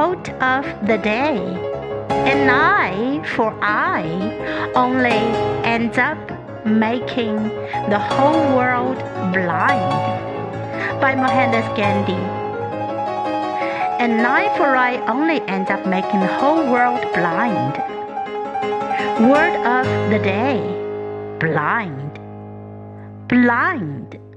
Quote of the day An eye for eye only ends up making the whole world blind. By Mohandas Gandhi. An eye for eye only ends up making the whole world blind. Word of the day blind. Blind.